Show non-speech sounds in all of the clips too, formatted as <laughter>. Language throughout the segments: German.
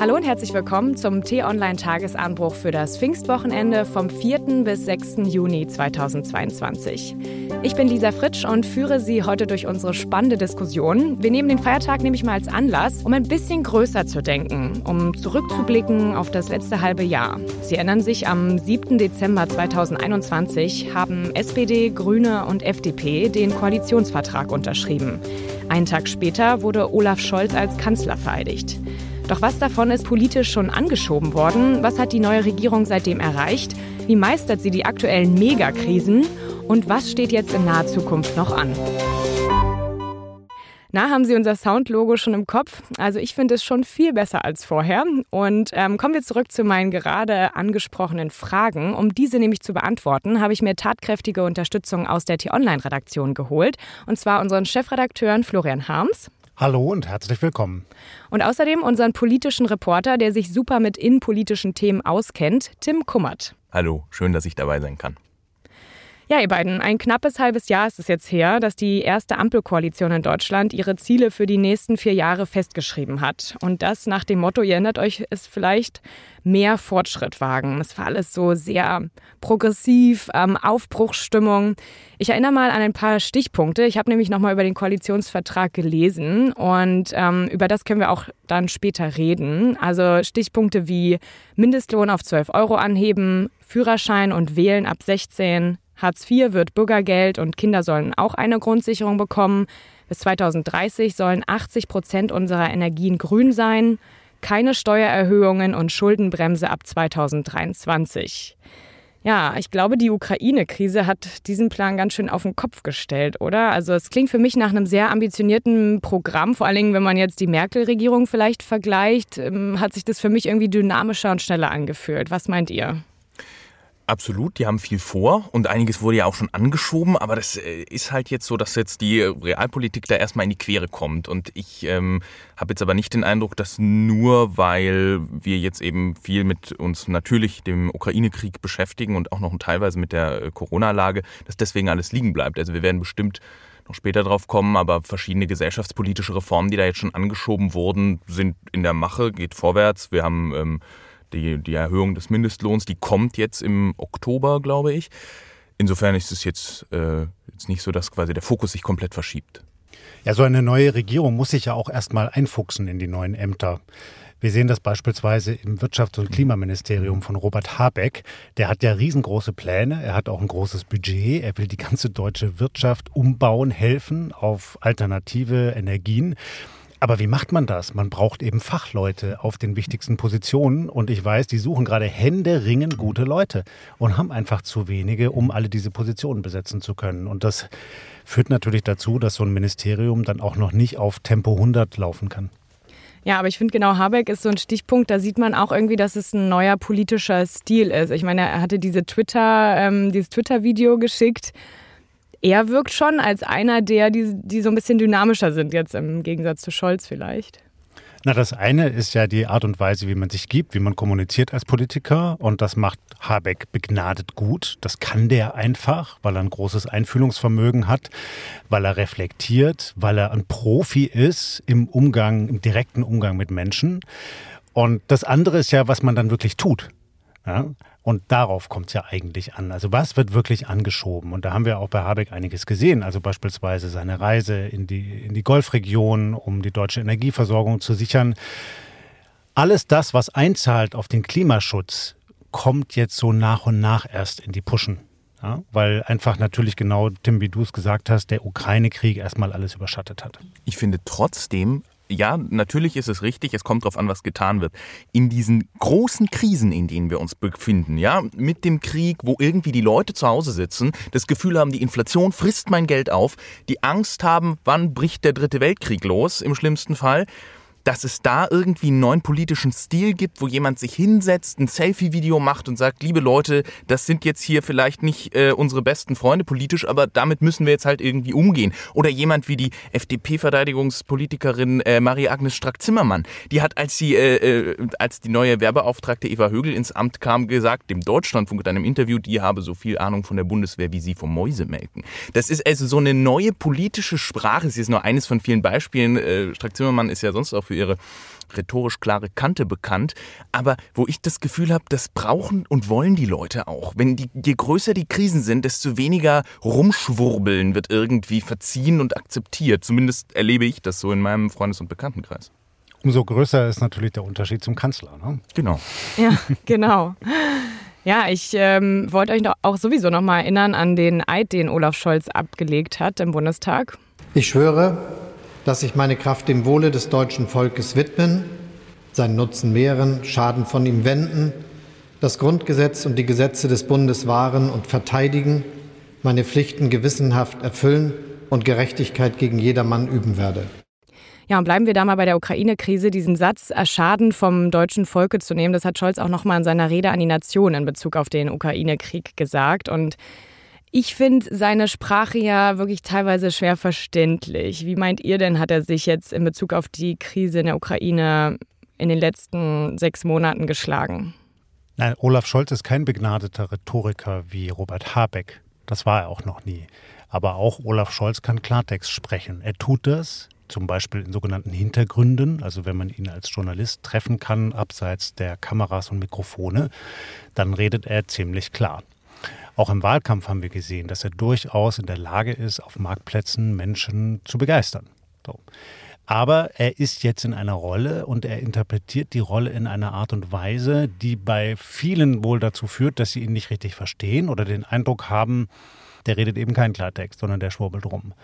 Hallo und herzlich willkommen zum T-Online-Tagesanbruch für das Pfingstwochenende vom 4. bis 6. Juni 2022. Ich bin Lisa Fritsch und führe Sie heute durch unsere spannende Diskussion. Wir nehmen den Feiertag nämlich mal als Anlass, um ein bisschen größer zu denken, um zurückzublicken auf das letzte halbe Jahr. Sie erinnern sich, am 7. Dezember 2021 haben SPD, Grüne und FDP den Koalitionsvertrag unterschrieben. Einen Tag später wurde Olaf Scholz als Kanzler vereidigt. Doch was davon ist politisch schon angeschoben worden? Was hat die neue Regierung seitdem erreicht? Wie meistert sie die aktuellen Megakrisen? Und was steht jetzt in naher Zukunft noch an? Na, haben Sie unser Soundlogo schon im Kopf? Also ich finde es schon viel besser als vorher. Und ähm, kommen wir zurück zu meinen gerade angesprochenen Fragen. Um diese nämlich zu beantworten, habe ich mir tatkräftige Unterstützung aus der T-Online-Redaktion geholt. Und zwar unseren Chefredakteuren Florian Harms. Hallo und herzlich willkommen. Und außerdem unseren politischen Reporter, der sich super mit innenpolitischen Themen auskennt, Tim Kummert. Hallo, schön, dass ich dabei sein kann. Ja, ihr beiden, ein knappes halbes Jahr ist es jetzt her, dass die erste Ampelkoalition in Deutschland ihre Ziele für die nächsten vier Jahre festgeschrieben hat. Und das nach dem Motto, ihr erinnert euch, ist vielleicht mehr Fortschritt wagen. Es war alles so sehr progressiv, ähm, Aufbruchsstimmung. Ich erinnere mal an ein paar Stichpunkte. Ich habe nämlich nochmal über den Koalitionsvertrag gelesen und ähm, über das können wir auch dann später reden. Also Stichpunkte wie Mindestlohn auf 12 Euro anheben, Führerschein und Wählen ab 16, Hartz IV wird Bürgergeld und Kinder sollen auch eine Grundsicherung bekommen. Bis 2030 sollen 80 Prozent unserer Energien grün sein. Keine Steuererhöhungen und Schuldenbremse ab 2023. Ja, ich glaube, die Ukraine-Krise hat diesen Plan ganz schön auf den Kopf gestellt, oder? Also es klingt für mich nach einem sehr ambitionierten Programm. Vor allen Dingen, wenn man jetzt die Merkel-Regierung vielleicht vergleicht, ähm, hat sich das für mich irgendwie dynamischer und schneller angefühlt. Was meint ihr? Absolut, die haben viel vor und einiges wurde ja auch schon angeschoben, aber das äh, ist halt jetzt so, dass jetzt die Realpolitik da erstmal in die Quere kommt. Und ich ähm, habe jetzt aber nicht den Eindruck, dass nur weil wir jetzt eben viel mit uns natürlich dem Ukraine-Krieg beschäftigen und auch noch teilweise mit der äh, Corona-Lage, dass deswegen alles liegen bleibt. Also wir werden bestimmt noch später drauf kommen, aber verschiedene gesellschaftspolitische Reformen, die da jetzt schon angeschoben wurden, sind in der Mache, geht vorwärts. Wir haben ähm, die, die Erhöhung des Mindestlohns, die kommt jetzt im Oktober, glaube ich. Insofern ist es jetzt, äh, jetzt nicht so, dass quasi der Fokus sich komplett verschiebt. Ja, so eine neue Regierung muss sich ja auch erstmal einfuchsen in die neuen Ämter. Wir sehen das beispielsweise im Wirtschafts- und Klimaministerium von Robert Habeck. Der hat ja riesengroße Pläne. Er hat auch ein großes Budget. Er will die ganze deutsche Wirtschaft umbauen, helfen auf alternative Energien. Aber wie macht man das? Man braucht eben Fachleute auf den wichtigsten Positionen. Und ich weiß, die suchen gerade händeringend gute Leute und haben einfach zu wenige, um alle diese Positionen besetzen zu können. Und das führt natürlich dazu, dass so ein Ministerium dann auch noch nicht auf Tempo 100 laufen kann. Ja, aber ich finde genau, Habeck ist so ein Stichpunkt, da sieht man auch irgendwie, dass es ein neuer politischer Stil ist. Ich meine, er hatte diese Twitter, ähm, dieses Twitter-Video geschickt er wirkt schon als einer der, die, die so ein bisschen dynamischer sind, jetzt im Gegensatz zu Scholz vielleicht. Na, das eine ist ja die Art und Weise, wie man sich gibt, wie man kommuniziert als Politiker. Und das macht Habeck begnadet gut. Das kann der einfach, weil er ein großes Einfühlungsvermögen hat, weil er reflektiert, weil er ein Profi ist im Umgang, im direkten Umgang mit Menschen. Und das andere ist ja, was man dann wirklich tut. Ja? Und darauf kommt es ja eigentlich an. Also was wird wirklich angeschoben? Und da haben wir auch bei Habeck einiges gesehen. Also beispielsweise seine Reise in die, in die Golfregion, um die deutsche Energieversorgung zu sichern. Alles das, was einzahlt auf den Klimaschutz, kommt jetzt so nach und nach erst in die Puschen. Ja, weil einfach natürlich genau, Tim, wie du es gesagt hast, der Ukraine-Krieg erstmal alles überschattet hat. Ich finde trotzdem, ja, natürlich ist es richtig, es kommt darauf an, was getan wird. In diesen großen Krisen, in denen wir uns befinden, ja, mit dem Krieg, wo irgendwie die Leute zu Hause sitzen, das Gefühl haben, die Inflation frisst mein Geld auf, die Angst haben, wann bricht der dritte Weltkrieg los, im schlimmsten Fall, dass es da irgendwie einen neuen politischen Stil gibt, wo jemand sich hinsetzt, ein Selfie-Video macht und sagt, liebe Leute, das sind jetzt hier vielleicht nicht äh, unsere besten Freunde politisch, aber damit müssen wir jetzt halt irgendwie umgehen. Oder jemand wie die FDP-Verteidigungspolitikerin äh, Marie-Agnes Strack-Zimmermann, die hat, als sie, äh, äh, als die neue Werbeauftragte Eva Högel ins Amt kam, gesagt, dem Deutschlandfunk in einem Interview, die habe so viel Ahnung von der Bundeswehr wie sie vom Mäusemelken. Das ist also so eine neue politische Sprache. Sie ist nur eines von vielen Beispielen. Äh, Strack-Zimmermann ist ja sonst auch für ihre rhetorisch klare Kante bekannt, aber wo ich das Gefühl habe, das brauchen und wollen die Leute auch. Wenn die, je größer die Krisen sind, desto weniger Rumschwurbeln wird irgendwie verziehen und akzeptiert. Zumindest erlebe ich das so in meinem Freundes- und Bekanntenkreis. Umso größer ist natürlich der Unterschied zum Kanzler. Ne? Genau. Ja, genau. Ja, ich ähm, wollte euch auch sowieso noch mal erinnern an den Eid, den Olaf Scholz abgelegt hat im Bundestag. Ich schwöre, dass ich meine Kraft dem Wohle des deutschen Volkes widmen, seinen Nutzen mehren, Schaden von ihm wenden, das Grundgesetz und die Gesetze des Bundes wahren und verteidigen, meine Pflichten gewissenhaft erfüllen und Gerechtigkeit gegen jedermann üben werde. Ja, und bleiben wir da mal bei der Ukraine-Krise. Diesen Satz, Schaden vom deutschen Volke zu nehmen, das hat Scholz auch noch mal in seiner Rede an die Nation in Bezug auf den Ukraine-Krieg gesagt. Und ich finde seine Sprache ja wirklich teilweise schwer verständlich. Wie meint ihr denn, hat er sich jetzt in Bezug auf die Krise in der Ukraine in den letzten sechs Monaten geschlagen? Nein, Olaf Scholz ist kein begnadeter Rhetoriker wie Robert Habeck. Das war er auch noch nie. Aber auch Olaf Scholz kann Klartext sprechen. Er tut das zum Beispiel in sogenannten Hintergründen, also wenn man ihn als Journalist treffen kann, abseits der Kameras und Mikrofone, dann redet er ziemlich klar. Auch im Wahlkampf haben wir gesehen, dass er durchaus in der Lage ist, auf Marktplätzen Menschen zu begeistern. So. Aber er ist jetzt in einer Rolle und er interpretiert die Rolle in einer Art und Weise, die bei vielen wohl dazu führt, dass sie ihn nicht richtig verstehen oder den Eindruck haben, der redet eben keinen Klartext, sondern der schwurbelt rum.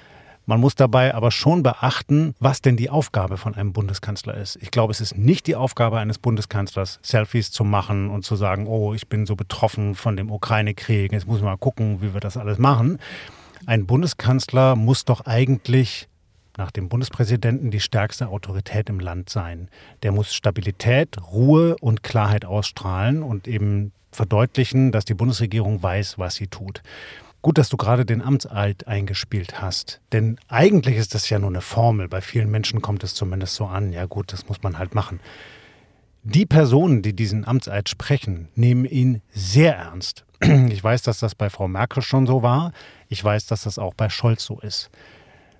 Man muss dabei aber schon beachten, was denn die Aufgabe von einem Bundeskanzler ist. Ich glaube, es ist nicht die Aufgabe eines Bundeskanzlers, Selfies zu machen und zu sagen, oh, ich bin so betroffen von dem Ukraine-Krieg, jetzt muss man mal gucken, wie wir das alles machen. Ein Bundeskanzler muss doch eigentlich nach dem Bundespräsidenten die stärkste Autorität im Land sein. Der muss Stabilität, Ruhe und Klarheit ausstrahlen und eben verdeutlichen, dass die Bundesregierung weiß, was sie tut. Gut, dass du gerade den Amtseid eingespielt hast. Denn eigentlich ist das ja nur eine Formel. Bei vielen Menschen kommt es zumindest so an. Ja gut, das muss man halt machen. Die Personen, die diesen Amtseid sprechen, nehmen ihn sehr ernst. <clears throat> Ich weiß, dass das bei Frau Merkel schon so war. Ich weiß, dass das auch bei Scholz so ist.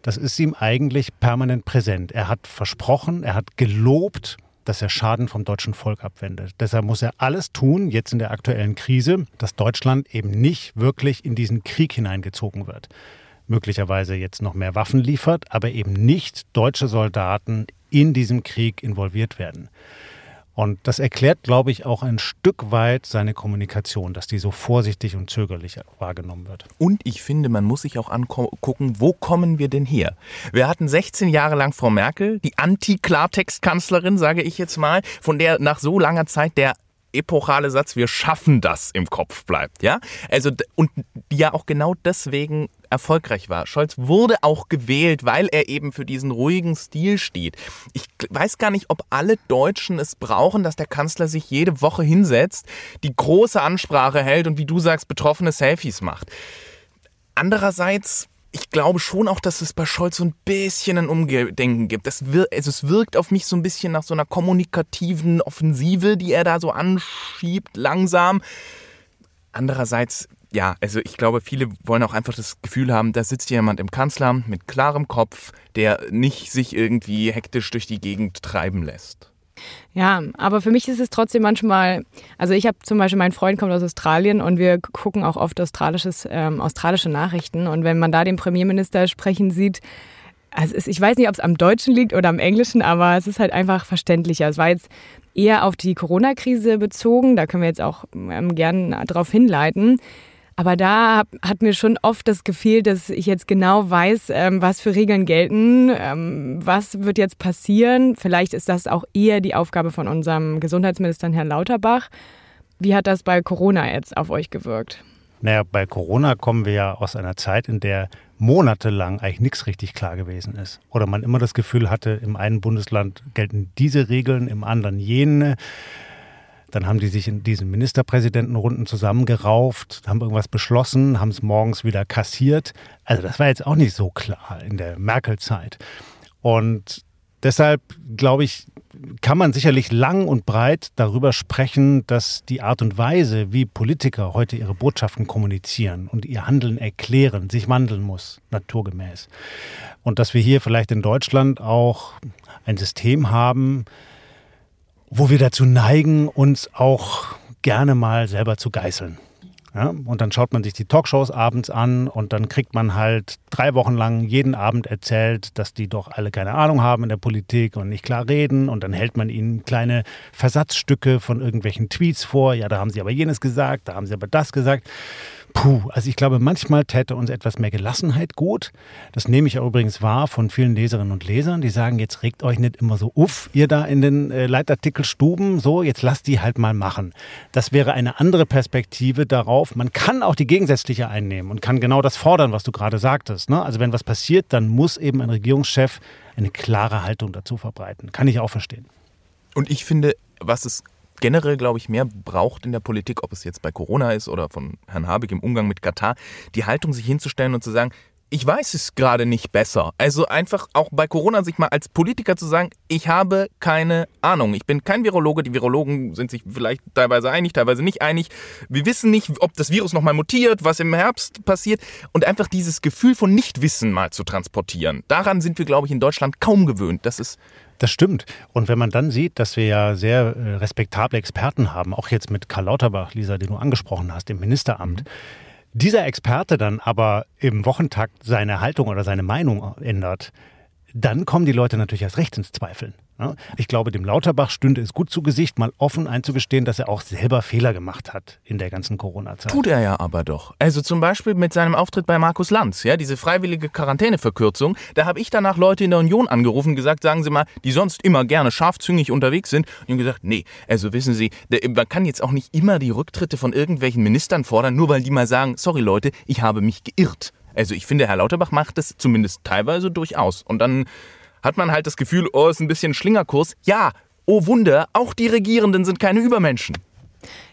Das ist ihm eigentlich permanent präsent. Er hat versprochen, er hat gelobt, dass er Schaden vom deutschen Volk abwendet. Deshalb muss er alles tun, jetzt in der aktuellen Krise, dass Deutschland eben nicht wirklich in diesen Krieg hineingezogen wird. Möglicherweise jetzt noch mehr Waffen liefert, aber eben nicht deutsche Soldaten in diesem Krieg involviert werden. Und das erklärt, glaube ich, auch ein Stück weit seine Kommunikation, dass die so vorsichtig und zögerlich wahrgenommen wird. Und ich finde, man muss sich auch angucken, wo kommen wir denn her? Wir hatten 16 Jahre lang Frau Merkel, die Anti-Klartext-Kanzlerin, sage ich jetzt mal, von der nach so langer Zeit der epochale Satz, wir schaffen das im Kopf bleibt, ja? Also, und ja auch genau deswegen erfolgreich war. Scholz wurde auch gewählt, weil er eben für diesen ruhigen Stil steht. Ich weiß gar nicht, ob alle Deutschen es brauchen, dass der Kanzler sich jede Woche hinsetzt, die große Ansprache hält und wie du sagst, betroffene Selfies macht. Andererseits ich glaube schon auch, dass es bei Scholz so ein bisschen ein Umdenken gibt. Das wir, also es wirkt auf mich so ein bisschen nach so einer kommunikativen Offensive, die er da so anschiebt, langsam. Andererseits, ja, also ich glaube, viele wollen auch einfach das Gefühl haben, da sitzt jemand im Kanzleramt mit klarem Kopf, der nicht sich irgendwie hektisch durch die Gegend treiben lässt. Ja, aber für mich ist es trotzdem manchmal, also ich habe zum Beispiel, mein Freund kommt aus Australien und wir gucken auch oft australisches, ähm, australische Nachrichten und wenn man da den Premierminister sprechen sieht, also ist, ich weiß nicht, ob es am Deutschen liegt oder am Englischen, aber es ist halt einfach verständlicher. Es war jetzt eher auf die Corona-Krise bezogen, da können wir jetzt auch ähm, gerne darauf hinleiten. Aber da hat mir schon oft das gefehlt, dass ich jetzt genau weiß, ähm, was für Regeln gelten, ähm, was wird jetzt passieren. Vielleicht ist das auch eher die Aufgabe von unserem Gesundheitsminister Herrn Lauterbach. Wie hat das bei Corona jetzt auf euch gewirkt? Naja, bei Corona kommen wir ja aus einer Zeit, in der monatelang eigentlich nichts richtig klar gewesen ist. Oder man immer das Gefühl hatte, im einen Bundesland gelten diese Regeln, im anderen jene. Dann haben die sich in diesen Ministerpräsidentenrunden zusammengerauft, haben irgendwas beschlossen, haben es morgens wieder kassiert. Also das war jetzt auch nicht so klar in der Merkel-Zeit. Und deshalb glaube ich, kann man sicherlich lang und breit darüber sprechen, dass die Art und Weise, wie Politiker heute ihre Botschaften kommunizieren und ihr Handeln erklären, sich wandeln muss, naturgemäß. Und dass wir hier vielleicht in Deutschland auch ein System haben, wo wir dazu neigen, uns auch gerne mal selber zu geißeln. Ja, und dann schaut man sich die Talkshows abends an und dann kriegt man halt drei Wochen lang jeden Abend erzählt, dass die doch alle keine Ahnung haben in der Politik und nicht klar reden. Und dann hält man ihnen kleine Versatzstücke von irgendwelchen Tweets vor. Ja, da haben sie aber jenes gesagt, da haben sie aber das gesagt. Puh, also ich glaube, manchmal täte uns etwas mehr Gelassenheit gut. Das nehme ich auch übrigens wahr von vielen Leserinnen und Lesern, die sagen, jetzt regt euch nicht immer so uff, ihr da in den äh, Leitartikelstuben, so, jetzt lasst die halt mal machen. Das wäre eine andere Perspektive darauf. Man kann auch die gegensätzliche einnehmen und kann genau das fordern, was du gerade sagtest. Ne? Also wenn was passiert, dann muss eben ein Regierungschef eine klare Haltung dazu verbreiten. Kann ich auch verstehen. Und ich finde, was es generell, glaube ich, mehr braucht in der Politik, ob es jetzt bei Corona ist oder von Herrn Habeck im Umgang mit Katar, die Haltung, sich hinzustellen und zu sagen, ich weiß es gerade nicht besser. Also einfach auch bei Corona sich mal als Politiker zu sagen, ich habe keine Ahnung. Ich bin kein Virologe. Die Virologen sind sich vielleicht teilweise einig, teilweise nicht einig. Wir wissen nicht, ob das Virus nochmal mutiert, was im Herbst passiert. Und einfach dieses Gefühl von Nichtwissen mal zu transportieren. Daran sind wir, glaube ich, in Deutschland kaum gewöhnt. Das ist das stimmt. Und wenn man dann sieht, dass wir ja sehr äh, respektable Experten haben, auch jetzt mit Karl Lauterbach, Lisa, den du angesprochen hast, im Ministeramt, mhm. dieser Experte dann aber im Wochentakt seine Haltung oder seine Meinung ändert, dann kommen die Leute natürlich erst recht ins Zweifeln. Ich glaube, dem Lauterbach stünde es gut zu Gesicht, mal offen einzugestehen, dass er auch selber Fehler gemacht hat in der ganzen Corona-Zeit. Tut er ja aber doch. Also zum Beispiel mit seinem Auftritt bei Markus Lanz, ja, diese freiwillige Quarantäneverkürzung. Da habe ich danach Leute in der Union angerufen und gesagt, sagen Sie mal, die sonst immer gerne scharfzüngig unterwegs sind. Und die gesagt, nee, also wissen Sie, man kann jetzt auch nicht immer die Rücktritte von irgendwelchen Ministern fordern, nur weil die mal sagen, sorry Leute, ich habe mich geirrt. Also ich finde, Herr Lauterbach macht es zumindest teilweise durchaus. Und dann hat man halt das Gefühl, oh, ist ein bisschen Schlingerkurs. Ja, oh Wunder, auch die Regierenden sind keine Übermenschen.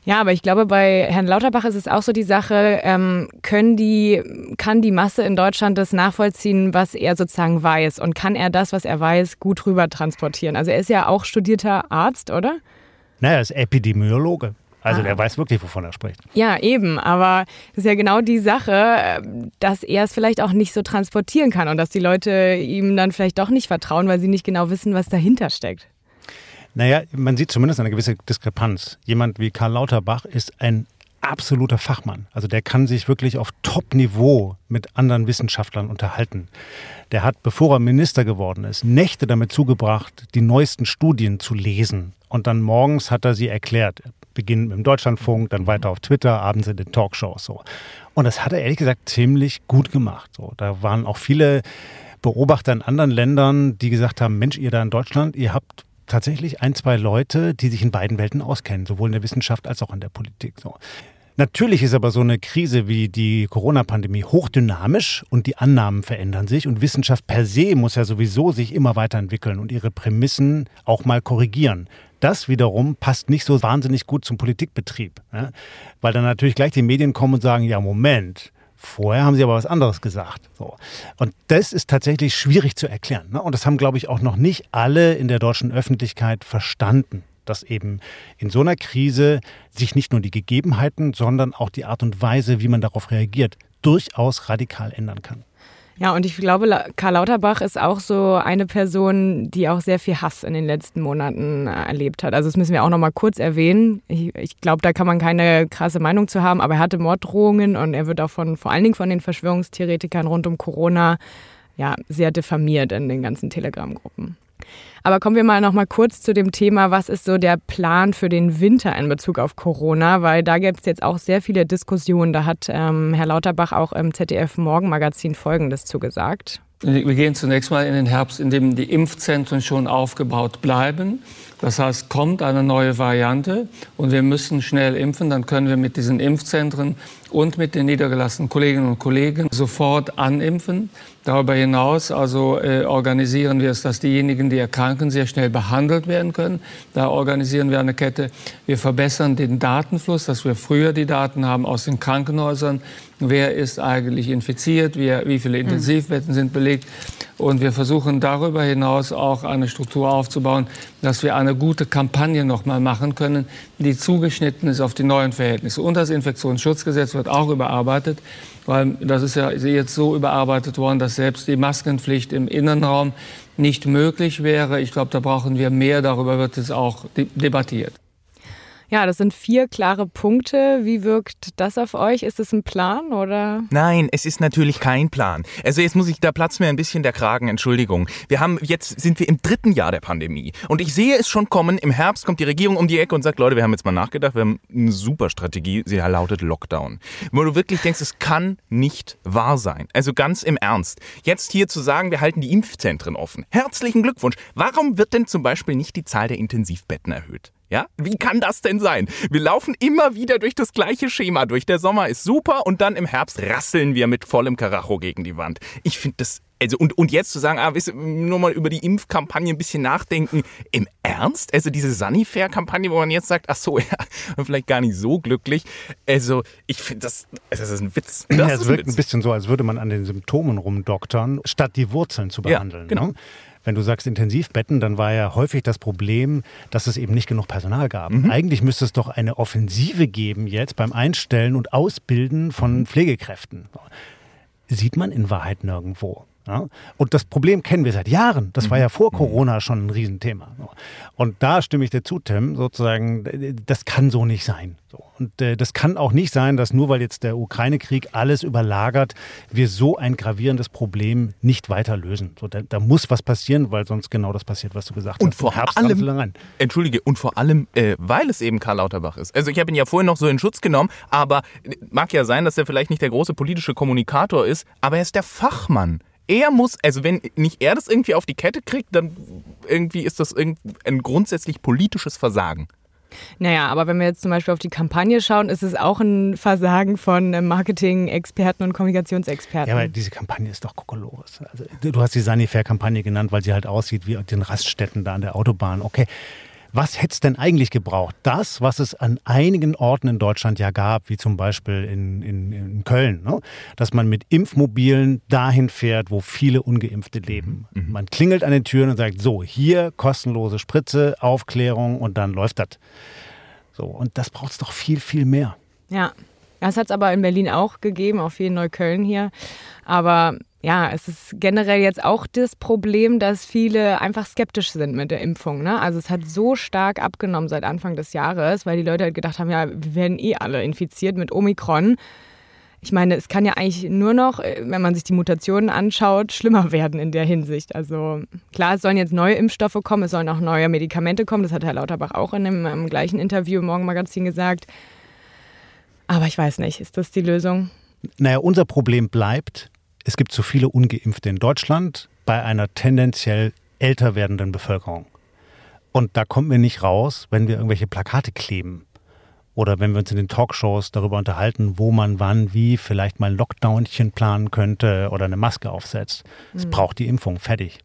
Ja, aber ich glaube, bei Herrn Lauterbach ist es auch so die Sache, ähm, können die, kann die Masse in Deutschland das nachvollziehen, was er sozusagen weiß? Und kann er das, was er weiß, gut rüber transportieren? Also er ist ja auch studierter Arzt, oder? Naja, er ist Epidemiologe. Also ah. der weiß wirklich, wovon er spricht. Ja, eben. Aber das ist ja genau die Sache, dass er es vielleicht auch nicht so transportieren kann und dass die Leute ihm dann vielleicht doch nicht vertrauen, weil sie nicht genau wissen, was dahinter steckt. Naja, man sieht zumindest eine gewisse Diskrepanz. Jemand wie Karl Lauterbach ist ein absoluter Fachmann. Also der kann sich wirklich auf Top-Niveau mit anderen Wissenschaftlern unterhalten. Der hat, bevor er Minister geworden ist, Nächte damit zugebracht, die neuesten Studien zu lesen. Und dann morgens hat er sie erklärt beginnen mit dem Deutschlandfunk, dann weiter auf Twitter, abends in den Talkshows so. Und das hat er ehrlich gesagt ziemlich gut gemacht. So. Da waren auch viele Beobachter in anderen Ländern, die gesagt haben, Mensch, ihr da in Deutschland, ihr habt tatsächlich ein, zwei Leute, die sich in beiden Welten auskennen, sowohl in der Wissenschaft als auch in der Politik. So. Natürlich ist aber so eine Krise wie die Corona-Pandemie hochdynamisch und die Annahmen verändern sich und Wissenschaft per se muss ja sowieso sich immer weiterentwickeln und ihre Prämissen auch mal korrigieren. Das wiederum passt nicht so wahnsinnig gut zum Politikbetrieb, ja? weil dann natürlich gleich die Medien kommen und sagen, ja Moment, Vorher haben sie aber was anderes gesagt. So. Und das ist tatsächlich schwierig zu erklären. Ne? Und das haben, glaube ich, auch noch nicht alle in der deutschen Öffentlichkeit verstanden dass eben in so einer Krise sich nicht nur die Gegebenheiten, sondern auch die Art und Weise, wie man darauf reagiert, durchaus radikal ändern kann. Ja, und ich glaube, Karl Lauterbach ist auch so eine Person, die auch sehr viel Hass in den letzten Monaten äh, erlebt hat. Also das müssen wir auch noch mal kurz erwähnen. Ich, ich glaube, da kann man keine krasse Meinung zu haben, aber er hatte Morddrohungen und er wird auch von vor allen Dingen von den Verschwörungstheoretikern rund um Corona ja sehr diffamiert in den ganzen Telegram-Gruppen. Aber kommen wir mal noch mal kurz zu dem Thema, was ist so der Plan für den Winter in Bezug auf Corona? Weil da gibt es jetzt auch sehr viele Diskussionen. Da hat ähm, Herr Lauterbach auch im ZDF Morgenmagazin Folgendes zugesagt. Wir gehen zunächst mal in den Herbst, in dem die Impfzentren schon aufgebaut bleiben. Das heißt, kommt eine neue Variante und wir müssen schnell impfen, dann können wir mit diesen Impfzentren und mit den niedergelassenen Kolleginnen und Kollegen sofort animpfen. Darüber hinaus also äh, organisieren wir es, dass diejenigen, die erkranken, sehr schnell behandelt werden können. Da organisieren wir eine Kette. Wir verbessern den Datenfluss, dass wir früher die Daten haben aus den Krankenhäusern. Wer ist eigentlich infiziert? Wie, viele hm. Intensivbetten sind belegt? Und wir versuchen darüber hinaus auch eine Struktur aufzubauen, dass wir eine gute Kampagne noch mal machen können, die zugeschnitten ist auf die neuen Verhältnisse. Und das Infektionsschutzgesetz wird auch überarbeitet, weil das ist ja jetzt so überarbeitet worden, dass selbst die Maskenpflicht im Innenraum nicht möglich wäre. Ich glaube, da brauchen wir mehr. Darüber wird es auch debattiert. Ja, das sind vier klare Punkte. Wie wirkt das auf euch? Ist es ein Plan oder? Nein, es ist natürlich kein Plan. Also jetzt muss ich, da platzt mir ein bisschen der Kragen, Entschuldigung. Wir haben, jetzt sind wir im dritten Jahr der Pandemie. Und ich sehe es schon kommen. Im Herbst kommt die Regierung um die Ecke und sagt, Leute, wir haben jetzt mal nachgedacht, wir haben eine super Strategie. Sie lautet Lockdown. Wo du wirklich denkst, es kann nicht wahr sein. Also ganz im Ernst. Jetzt hier zu sagen, wir halten die Impfzentren offen. Herzlichen Glückwunsch. Warum wird denn zum Beispiel nicht die Zahl der Intensivbetten erhöht? Ja, wie kann das denn sein? Wir laufen immer wieder durch das gleiche Schema durch. Der Sommer ist super und dann im Herbst rasseln wir mit vollem Karacho gegen die Wand. Ich finde das also und, und jetzt zu sagen, ah, weißt du, nur mal über die Impfkampagne ein bisschen nachdenken. Im Ernst? Also diese Sunnyfair-Kampagne, wo man jetzt sagt, ach so, <laughs> ja, vielleicht gar nicht so glücklich. Also ich finde das, also das ist ein Witz. <clears throat> Das ja, es wirkt ein, ein bisschen so, als würde man an den Symptomen rumdoktern, statt die Wurzeln zu behandeln. Ja, genau. Ne? Wenn du sagst Intensivbetten, dann war ja häufig das Problem, dass es eben nicht genug Personal gab. Mhm. Eigentlich müsste es doch eine Offensive geben jetzt beim Einstellen und Ausbilden von Pflegekräften. Sieht man in Wahrheit nirgendwo. Ja? Und das Problem kennen wir seit Jahren. Das war ja mhm. vor mhm. Corona schon ein Riesenthema. Und da stimme ich dir zu, Tim, sozusagen, das kann so nicht sein. Und äh, das kann auch nicht sein, dass nur weil jetzt der Ukraine-Krieg alles überlagert, wir so ein gravierendes Problem nicht weiter lösen. So, da, da, muss was passieren, weil sonst genau das passiert, was du gesagt und hast. Vor allem, Entschuldige, und vor allem, äh, weil es eben Karl Lauterbach ist. Also ich habe ihn ja vorhin noch so in Schutz genommen, aber äh, mag ja sein, dass er vielleicht nicht der große politische Kommunikator ist, aber er ist der Fachmann er muss, also wenn nicht er das irgendwie auf die Kette kriegt, dann irgendwie ist das ein grundsätzlich politisches Versagen. Naja, aber wenn wir jetzt zum Beispiel auf die Kampagne schauen, ist es auch ein Versagen von äh, Marketing-Experten und Kommunikationsexperten. Ja, aber diese Kampagne ist doch kokolores. Also, du hast die Sanifair-Kampagne genannt, weil sie halt aussieht wie den Raststätten da an der Autobahn. Okay, was hätte es denn eigentlich gebraucht? Das, was es an einigen Orten in Deutschland ja gab, wie zum Beispiel in, in, in Köln, ne? dass man mit Impfmobilen dahin fährt, wo viele Ungeimpfte leben. Mhm. mhm. Man klingelt an den Türen und sagt, so, hier kostenlose Spritze, Aufklärung und dann läuft das. So, und das braucht es doch viel, viel mehr. Ja, das hat es aber in Berlin auch gegeben, auf jeden Neukölln hier. Aber ja, es ist generell jetzt auch das Problem, dass viele einfach skeptisch sind mit der Impfung. Ne? Also es hat so stark abgenommen seit Anfang des Jahres, weil die Leute halt gedacht haben, ja, wir werden eh alle infiziert mit Omikron. Ich meine, es kann ja eigentlich nur noch, äh, wenn man sich die Mutationen anschaut, schlimmer werden in der Hinsicht. Also klar, es sollen jetzt neue Impfstoffe kommen, es sollen auch neue Medikamente kommen. Das hat Herr Lauterbach auch in dem, im gleichen Interview im Morgenmagazin gesagt. Aber ich weiß nicht, ist das die Lösung? Naja, unser Problem bleibt, es gibt zu viele ungeimpfte in Deutschland bei einer tendenziell älter werdenden Bevölkerung. Und da kommen wir nicht raus, wenn wir irgendwelche Plakate kleben. Oder wenn wir uns in den Talkshows darüber unterhalten, wo man wann, wie vielleicht mal ein Lockdownchen planen könnte oder eine Maske aufsetzt. Es mhm. braucht die Impfung, fertig.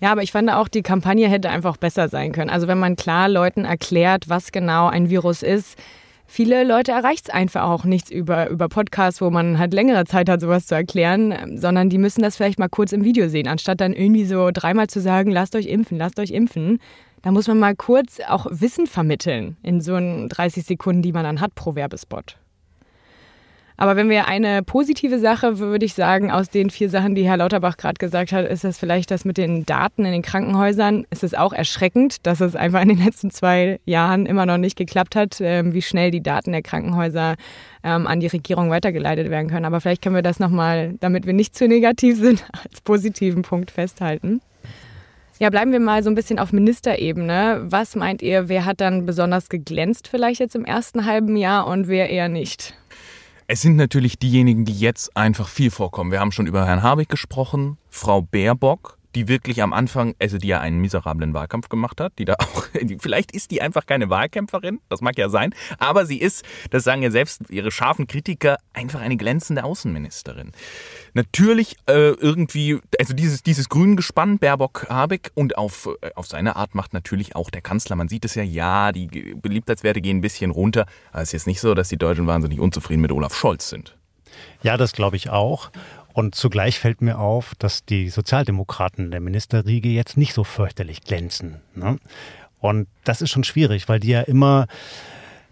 Ja, aber ich fand auch, die Kampagne hätte einfach besser sein können. Also wenn man klar Leuten erklärt, was genau ein Virus ist, viele Leute erreicht es einfach auch nichts über, über Podcasts, wo man halt längere Zeit hat, sowas zu erklären, sondern die müssen das vielleicht mal kurz im Video sehen, anstatt dann irgendwie so dreimal zu sagen, lasst euch impfen, lasst euch impfen. Da muss man mal kurz auch Wissen vermitteln in so 30 Sekunden, die man dann hat pro Werbespot. Aber wenn wir eine positive Sache, würde ich sagen, aus den vier Sachen, die Herr Lauterbach gerade gesagt hat, ist das vielleicht das mit den Daten in den Krankenhäusern. Es ist auch erschreckend, dass es einfach in den letzten zwei Jahren immer noch nicht geklappt hat, ähm, wie schnell die Daten der Krankenhäuser ähm, an die Regierung weitergeleitet werden können. Aber vielleicht können wir das nochmal, damit wir nicht zu negativ sind, <laughs> als positiven Punkt festhalten. Ja, bleiben wir mal so ein bisschen auf Ministerebene. Was meint ihr, wer hat dann besonders geglänzt vielleicht jetzt im ersten halben Jahr und wer eher nicht? Es sind natürlich diejenigen, die jetzt einfach viel vorkommen. Wir haben schon über Herrn Habeck gesprochen, Frau Baerbock, die wirklich am Anfang, also die ja einen miserablen Wahlkampf gemacht hat, die da auch, <laughs> vielleicht ist die einfach keine Wahlkämpferin, das mag ja sein, aber sie ist, das sagen ja selbst ihre scharfen Kritiker, einfach eine glänzende Außenministerin. Natürlich äh, irgendwie, also dieses, dieses Grüngespann, Baerbock, Habeck und auf, äh, auf seine Art macht natürlich auch der Kanzler, man sieht es ja, ja, die Beliebtheitswerte gehen ein bisschen runter, aber es ist jetzt nicht so, dass die Deutschen wahnsinnig unzufrieden mit Olaf Scholz sind. Ja, das glaube ich auch. Und zugleich fällt mir auf, dass die Sozialdemokraten der Ministerriege jetzt nicht so fürchterlich glänzen. Ne? Und das ist schon schwierig, weil die ja immer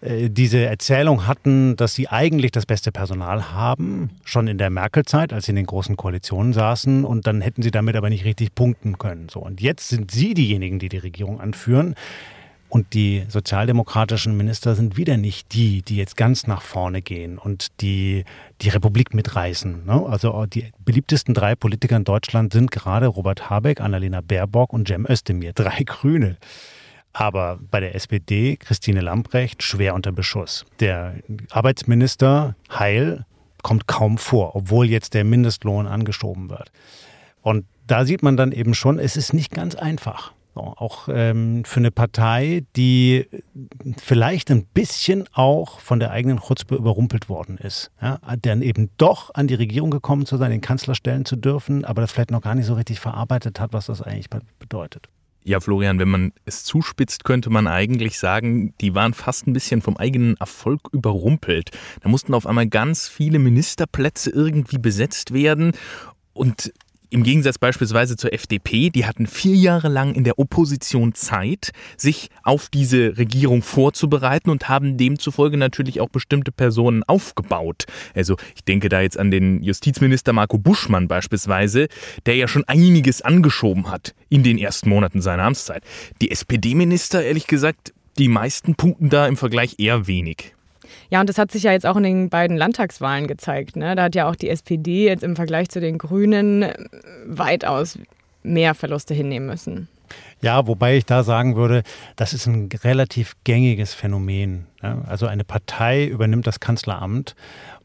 äh, diese Erzählung hatten, dass sie eigentlich das beste Personal haben, schon in der Merkel-Zeit, als sie in den großen Koalitionen saßen, und dann hätten sie damit aber nicht richtig punkten können. So, und jetzt sind sie diejenigen, die die Regierung anführen. Und die sozialdemokratischen Minister sind wieder nicht die, die jetzt ganz nach vorne gehen und die die Republik mitreißen. Ne? Also die beliebtesten drei Politiker in Deutschland sind gerade Robert Habeck, Annalena Baerbock und Cem Özdemir, <laughs> drei Grüne. Aber bei der SPD Christine Lambrecht schwer unter Beschuss. Der Arbeitsminister Heil kommt kaum vor, obwohl jetzt der Mindestlohn angeschoben wird. Und da sieht man dann eben schon, es ist nicht ganz einfach. Auch ähm, für eine Partei, die vielleicht ein bisschen auch von der eigenen Chutzpe überrumpelt worden ist. Ja, dann eben doch an die Regierung gekommen zu sein, den Kanzler stellen zu dürfen, aber das vielleicht noch gar nicht so richtig verarbeitet hat, was das eigentlich bedeutet. Ja, Florian, wenn man es zuspitzt, könnte man eigentlich sagen, die waren fast ein bisschen vom eigenen Erfolg überrumpelt. Da mussten auf einmal ganz viele Ministerplätze irgendwie besetzt werden. Und im Gegensatz beispielsweise zur FDP, die hatten vier Jahre lang in der Opposition Zeit, sich auf diese Regierung vorzubereiten und haben demzufolge natürlich auch bestimmte Personen aufgebaut. Also ich denke da jetzt an den Justizminister Marco Buschmann beispielsweise, der ja schon einiges angeschoben hat in den ersten Monaten seiner Amtszeit. Die SPD-Minister, ehrlich gesagt, die meisten punkten da im Vergleich eher wenig. Ja, und das hat sich ja jetzt auch in den beiden Landtagswahlen gezeigt. Ne? Da hat ja auch die SPD jetzt im Vergleich zu den Grünen äh, weitaus mehr Verluste hinnehmen müssen. Ja, wobei ich da sagen würde, das ist ein relativ gängiges Phänomen. Also eine Partei übernimmt das Kanzleramt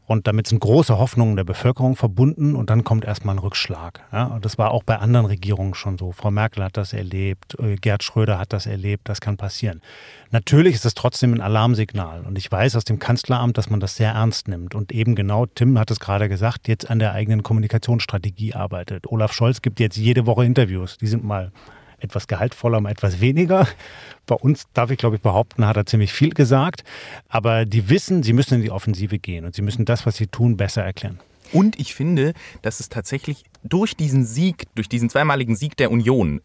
und damit sind große Hoffnungen der Bevölkerung verbunden und dann kommt erstmal ein Rückschlag. Ja, das war auch bei anderen Regierungen schon so. Frau Merkel hat das erlebt, äh, Gerd Schröder hat das erlebt, das kann passieren. Natürlich ist es trotzdem ein Alarmsignal und ich weiß aus dem Kanzleramt, dass man das sehr ernst nimmt und eben genau, Tim hat es gerade gesagt, jetzt an der eigenen Kommunikationsstrategie arbeitet. Olaf Scholz gibt jetzt jede Woche Interviews. Die sind mal etwas gehaltvoller, mal etwas weniger. Bei uns, darf ich glaube ich behaupten, hat er ziemlich viel gesagt. Aber die wissen, sie müssen in die Offensive gehen und sie müssen das, was sie tun, besser erklären. Und ich finde, dass es tatsächlich durch diesen Sieg, durch diesen zweimaligen Sieg der Union,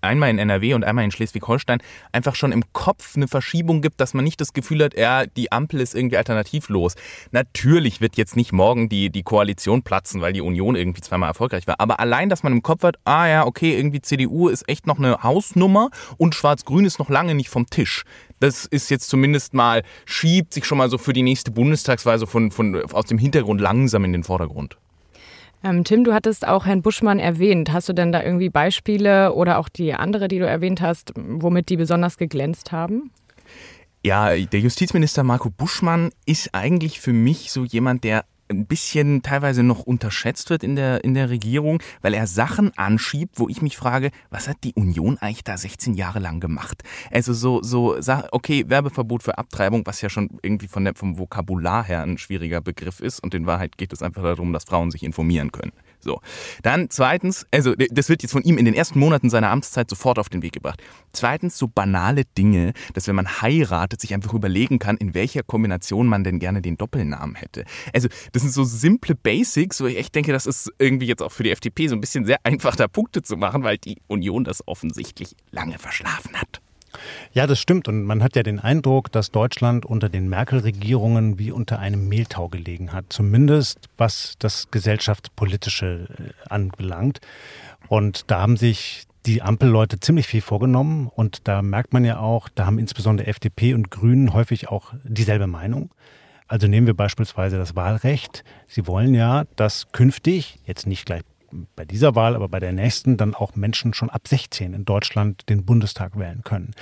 einmal in NRW und einmal in Schleswig-Holstein, einfach schon im Kopf eine Verschiebung gibt, dass man nicht das Gefühl hat, ja, die Ampel ist irgendwie alternativlos. Natürlich wird jetzt nicht morgen die, die Koalition platzen, weil die Union irgendwie zweimal erfolgreich war. Aber allein, dass man im Kopf hat, ah ja, okay, irgendwie CDU ist echt noch eine Hausnummer und Schwarz-Grün ist noch lange nicht vom Tisch. Das ist jetzt zumindest mal, schiebt sich schon mal so für die nächste Bundestagswahl so von, von, aus dem Hintergrund langsam in den Vordergrund. Ähm, Tim, du hattest auch Herrn Buschmann erwähnt. Hast du denn da irgendwie Beispiele oder auch die andere, die du erwähnt hast, womit die besonders geglänzt haben? Ja, der Justizminister Marco Buschmann ist eigentlich für mich so jemand, der ein bisschen teilweise noch unterschätzt wird in der, in der Regierung, weil er Sachen anschiebt, wo ich mich frage, was hat die Union eigentlich da 16 Jahre lang gemacht? Also so, so, okay, Werbeverbot für Abtreibung, was ja schon irgendwie von der, vom Vokabular her ein schwieriger Begriff ist und in Wahrheit geht es einfach darum, dass Frauen sich informieren können. So. Dann zweitens, also das wird jetzt von ihm in den ersten Monaten seiner Amtszeit sofort auf den Weg gebracht. Zweitens, so banale Dinge, dass wenn man heiratet, sich einfach überlegen kann, in welcher Kombination man denn gerne den Doppelnamen hätte. Also, das sind so simple Basics, wo ich echt denke, das ist irgendwie jetzt auch für die FDP so ein bisschen sehr <laughs> einfach, da Punkte zu machen, weil die Union das offensichtlich lange verschlafen hat. Ja, das stimmt. Und man hat ja den Eindruck, dass Deutschland unter den Merkel-Regierungen wie unter einem Mehltau gelegen hat. Zumindest was das gesellschaftspolitische äh, anbelangt. Und da haben sich die Ampelleute ziemlich viel vorgenommen. Und da merkt man ja auch, da haben insbesondere FDP und Grünen häufig auch dieselbe Meinung. Also nehmen wir beispielsweise das Wahlrecht. Sie wollen ja, dass künftig, jetzt nicht gleich bei dieser Wahl, aber bei der nächsten dann auch Menschen schon ab 16 in Deutschland den Bundestag wählen können.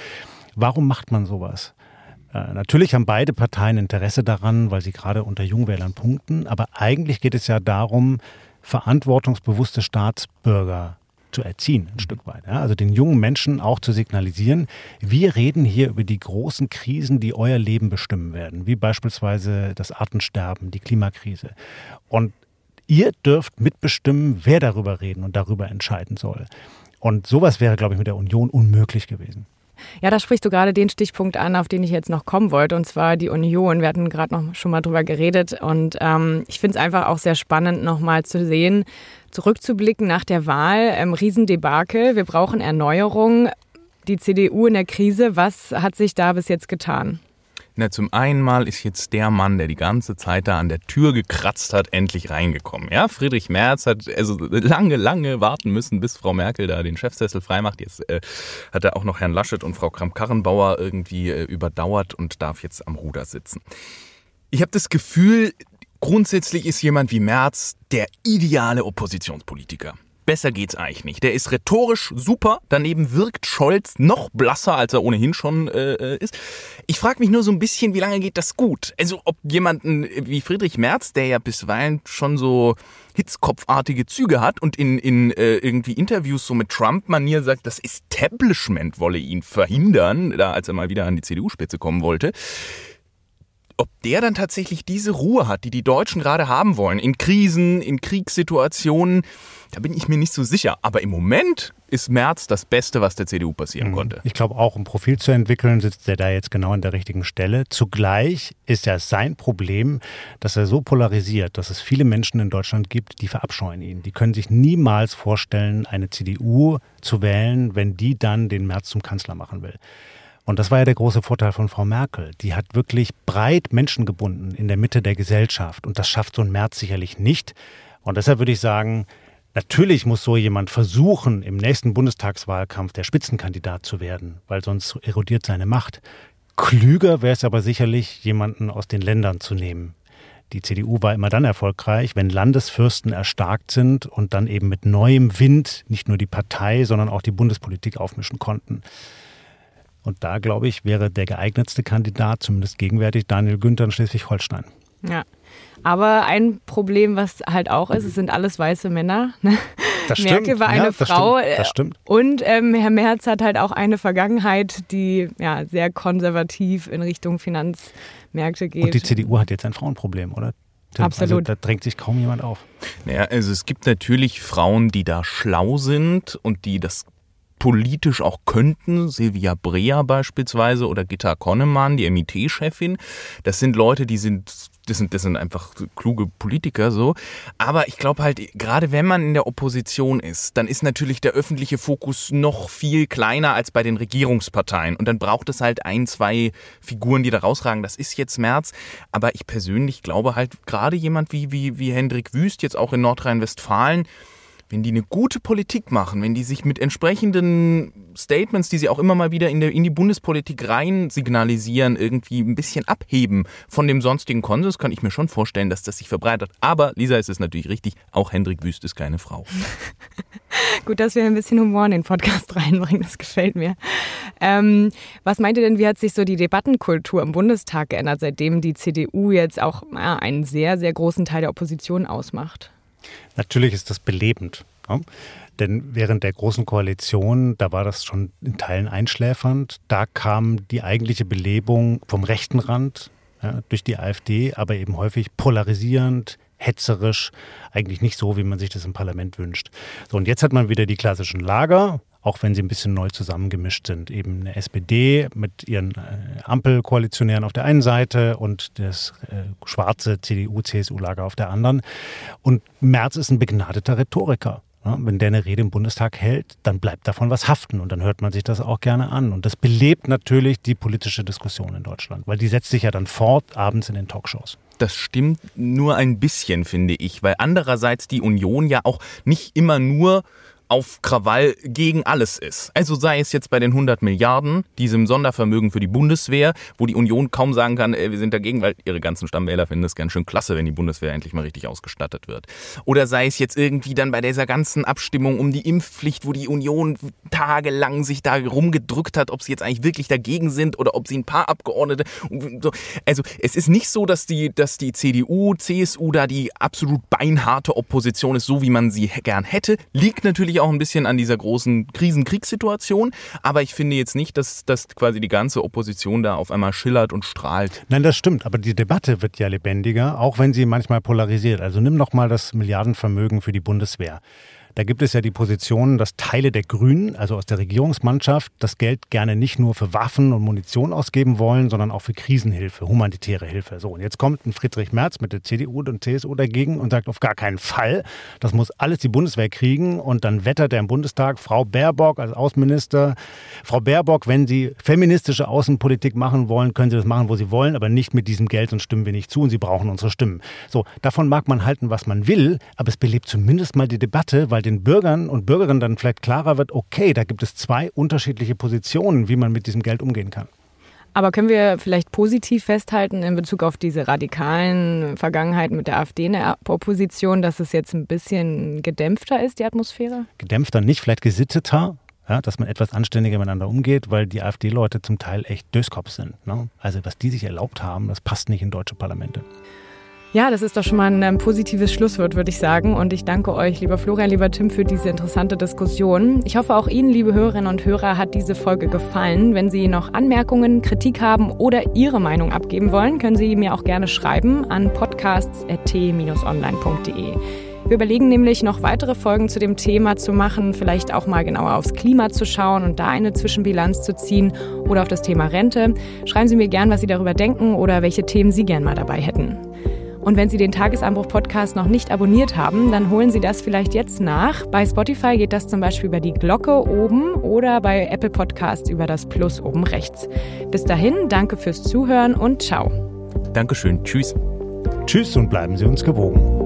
Warum macht man sowas? Äh, natürlich haben beide Parteien Interesse daran, weil sie gerade unter Jungwählern punkten, aber eigentlich geht es ja darum, verantwortungsbewusste Staatsbürger zu erziehen, ein Stück weit. Also den jungen Menschen auch zu signalisieren, wir reden hier über die großen Krisen, die euer Leben bestimmen werden, wie beispielsweise das Artensterben, die Klimakrise. Und ihr dürft mitbestimmen, wer darüber reden und darüber entscheiden soll. Und sowas wäre, glaube ich, mit der Union unmöglich gewesen. Ja, da sprichst du gerade den Stichpunkt an, auf den ich jetzt noch kommen wollte, und zwar die Union. Wir hatten gerade noch schon mal drüber geredet und ähm, ich finde es einfach auch sehr spannend, nochmal zu sehen, zurückzublicken nach der Wahl. Ähm, Riesendebakel, wir brauchen Erneuerung. Die CDU in der Krise, was hat sich da bis jetzt getan? Na, zum einen mal ist jetzt der Mann, der die ganze Zeit da an der Tür gekratzt hat, endlich reingekommen. Ja, Friedrich Merz hat also lange, lange warten müssen, bis Frau Merkel da den Chefsessel freimacht. Jetzt äh, hat er auch noch Herrn Laschet und Frau Kramp-Karrenbauer irgendwie äh, überdauert und darf jetzt am Ruder sitzen. Ich habe das Gefühl, grundsätzlich ist jemand wie Merz der ideale Oppositionspolitiker. Besser geht's eigentlich nicht. Der ist rhetorisch super, daneben wirkt Scholz noch blasser, als er ohnehin schon äh, äh ist. Ich frage mich nur so ein bisschen, wie lange geht das gut? Also ob jemanden wie Friedrich Merz, der ja bisweilen schon so hitzkopfartige Züge hat und in, in äh, irgendwie Interviews so mit Trump-Manier sagt, das Establishment wolle ihn verhindern, da als er mal wieder an die CDU-Spitze kommen wollte ob der dann tatsächlich diese Ruhe hat, die die Deutschen gerade haben wollen, in Krisen, in Kriegssituationen, da bin ich mir nicht so sicher. Aber im Moment ist Merz das Beste, was der CDU passieren mhm. konnte. Ich glaube, auch um Profil zu entwickeln, sitzt er da jetzt genau an der richtigen Stelle. Zugleich ist ja sein Problem, dass er so polarisiert, dass es viele Menschen in Deutschland gibt, die verabscheuen ihn. Die können sich niemals vorstellen, eine CDU zu wählen, wenn die dann den Merz zum Kanzler machen will. Und das war ja der große Vorteil von Frau Merkel. Die hat wirklich breit Menschen gebunden in der Mitte der Gesellschaft. Und das schafft so ein März sicherlich nicht. Und deshalb würde ich sagen, natürlich muss so jemand versuchen, im nächsten Bundestagswahlkampf der Spitzenkandidat zu werden, weil sonst erodiert seine Macht. Klüger wäre es aber sicherlich, jemanden aus den Ländern zu nehmen. Die CDU war immer dann erfolgreich, wenn Landesfürsten erstarkt sind und dann eben mit neuem Wind nicht nur die Partei, sondern auch die Bundespolitik aufmischen konnten. Und da, glaube ich, wäre der geeignetste Kandidat, zumindest gegenwärtig, Daniel Günther in Schleswig-Holstein. Ja. Aber ein Problem, was halt auch ist, es sind alles weiße Männer. Ne? Das stimmt. Merkel war eine ja, das Frau. Stimmt. Das stimmt. Und ähm, Herr Merz hat halt auch eine Vergangenheit, die ja sehr konservativ in Richtung Finanzmärkte geht. Und die CDU hat jetzt ein Frauenproblem, oder? Also Absolut. Also, da drängt sich kaum jemand auf. Naja, also es gibt natürlich Frauen, die da schlau sind und die das politisch auch könnten, Silvia Brea beispielsweise oder Gitta Konnemann, die MIT-Chefin. Das sind Leute, die sind das sind, das sind einfach kluge Politiker so. Aber ich glaube halt, gerade wenn man in der Opposition ist, dann ist natürlich der öffentliche Fokus noch viel kleiner als bei den Regierungsparteien. Und dann braucht es halt ein, zwei Figuren, die da rausragen. Das ist jetzt März. Aber ich persönlich glaube halt, gerade jemand wie, wie, wie Hendrik Wüst, jetzt auch in Nordrhein-Westfalen, wenn die eine gute Politik machen, wenn die sich mit entsprechenden Statements, die sie auch immer mal wieder in, der, in die Bundespolitik rein signalisieren, irgendwie ein bisschen abheben von dem sonstigen Konsens, kann ich mir schon vorstellen, dass das sich verbreitet. Aber, Lisa, ist es natürlich richtig, auch Hendrik Wüst ist keine Frau. <laughs> Gut, dass wir ein bisschen Humor in den Podcast reinbringen, das gefällt mir. Ähm, was meint ihr denn, wie hat sich so die Debattenkultur im Bundestag geändert, seitdem die CDU jetzt auch ja, einen sehr, sehr großen Teil der Opposition ausmacht? Natürlich ist das belebend. Ja? Denn während der Großen Koalition, da war das schon in Teilen einschläfernd. Da kam die eigentliche Belebung vom rechten Rand ja, durch die AfD, aber eben häufig polarisierend, hetzerisch, eigentlich nicht so, wie man sich das im Parlament wünscht. So, und jetzt hat man wieder die klassischen Lager, auch wenn sie ein bisschen neu zusammengemischt sind. Eben eine SPD mit ihren äh, Ampelkoalitionären auf der einen Seite und das äh, schwarze CDU-CSU-Lager auf der anderen. Und Merz ist ein begnadeter Rhetoriker. Wenn der eine Rede im Bundestag hält, dann bleibt davon was haften und dann hört man sich das auch gerne an. Und das belebt natürlich die politische Diskussion in Deutschland, weil die setzt sich ja dann fort abends in den Talkshows. Das stimmt nur ein bisschen, finde ich, weil andererseits die Union ja auch nicht immer nur auf Krawall gegen alles ist. Also sei es jetzt bei den 100 Milliarden, diesem Sondervermögen für die Bundeswehr, wo die Union kaum sagen kann, ey, wir sind dagegen, weil ihre ganzen Stammwähler finden es ganz schön klasse, wenn die Bundeswehr endlich mal richtig ausgestattet wird. Oder sei es jetzt irgendwie dann bei dieser ganzen Abstimmung um die Impfpflicht, wo die Union tagelang sich da rumgedrückt hat, ob sie jetzt eigentlich wirklich dagegen sind oder ob sie ein paar Abgeordnete. Also es ist nicht so, dass die, dass die CDU, CSU da die absolut beinharte Opposition ist, so wie man sie gern hätte. Liegt natürlich sicherlich auch ein bisschen an dieser großen Krisenkriegssituation, aber ich finde jetzt nicht, dass, dass quasi die ganze Opposition da auf einmal schillert und strahlt. Nein, das stimmt, aber die Debatte wird ja lebendiger, auch wenn sie manchmal polarisiert. Also nimm noch mal das Milliardenvermögen für die Bundeswehr. Da gibt es ja die Position, dass Teile der Grünen, also aus der Regierungsmannschaft, das Geld gerne nicht nur für Waffen und Munition ausgeben wollen, sondern auch für Krisenhilfe, humanitäre Hilfe. So, und jetzt kommt ein Friedrich Merz mit der CDU und CSU dagegen und sagt auf gar keinen Fall, das muss alles die Bundeswehr kriegen. Und dann wettert er im Bundestag Frau Baerbock als Außenminister. Frau Baerbock, wenn Sie feministische Außenpolitik machen wollen, können Sie das machen, wo Sie wollen, aber nicht mit diesem Geld, sonst stimmen wir nicht zu und Sie brauchen unsere Stimmen. So, davon mag man halten, was man will, aber es belebt zumindest mal die Debatte, weil den Bürgern und Bürgerinnen dann vielleicht klarer wird, okay, da gibt es zwei unterschiedliche Positionen, wie man mit diesem Geld umgehen kann. Aber können wir vielleicht positiv festhalten in Bezug auf diese radikalen Vergangenheiten mit der AfD in der Opposition, dass es jetzt ein bisschen gedämpfter ist, die Atmosphäre? Gedämpfter nicht, vielleicht gesitteter, ja, dass man etwas anständiger miteinander umgeht, weil die AfD-Leute zum Teil echt Döskopf sind. Ne? Also was die sich erlaubt haben, das passt nicht in deutsche Parlamente. Ja, das ist doch schon mal ein ähm, positives Schlusswort, würde ich sagen. Und ich danke euch, lieber Florian, lieber Tim, für diese interessante Diskussion. Ich hoffe, auch Ihnen, liebe Hörerinnen und Hörer, hat diese Folge gefallen. Wenn Sie noch Anmerkungen, Kritik haben oder Ihre Meinung abgeben wollen, können Sie mir auch gerne schreiben an podcasts.t-online.de. Wir überlegen nämlich noch weitere Folgen zu dem Thema zu machen, vielleicht auch mal genauer aufs Klima zu schauen und da eine Zwischenbilanz zu ziehen oder auf das Thema Rente. Schreiben Sie mir gern, was Sie darüber denken oder welche Themen Sie gern mal dabei hätten. Und wenn Sie den Tagesanbruch-Podcast noch nicht abonniert haben, dann holen Sie das vielleicht jetzt nach. Bei Spotify geht das zum Beispiel über die Glocke oben oder bei Apple Podcasts über das Plus oben rechts. Bis dahin, danke fürs Zuhören und ciao. Dankeschön. Tschüss. Tschüss und bleiben Sie uns gewogen.